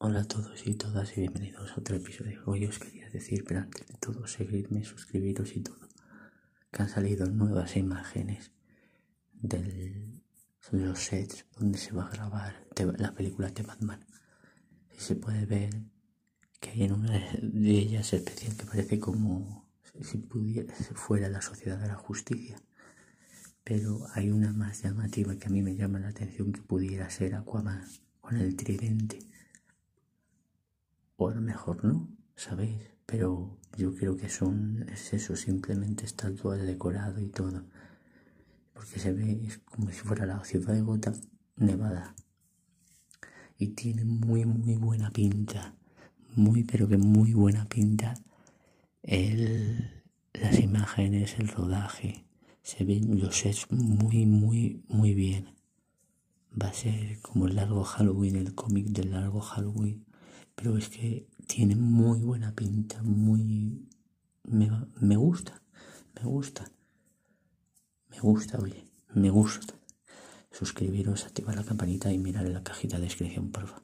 todos y todas y bienvenidos a otro episodio. Hoy os quería decir, pero antes de todo, seguidme, suscribiros y todo, que han salido nuevas imágenes de los sets donde se va a grabar la película de Batman. Y se puede ver que hay en una de ellas especial que parece como si pudiera, fuera la sociedad de la justicia. Pero hay una más llamativa que a mí me llama la atención que pudiera ser Aquaman con el tridente o a lo mejor no, ¿sabéis? Pero yo creo que son, es eso, simplemente todo decorado y todo. Porque se ve como si fuera la ciudad de Gotham nevada. Y tiene muy, muy buena pinta. Muy, pero que muy buena pinta. El, las imágenes, el rodaje. Se ven los sets muy, muy, muy bien. Va a ser como el largo Halloween, el cómic del largo Halloween pero es que tiene muy buena pinta, muy... Me, me gusta, me gusta, me gusta, oye, me gusta. Suscribiros, activar la campanita y mirar en la cajita de descripción, por favor.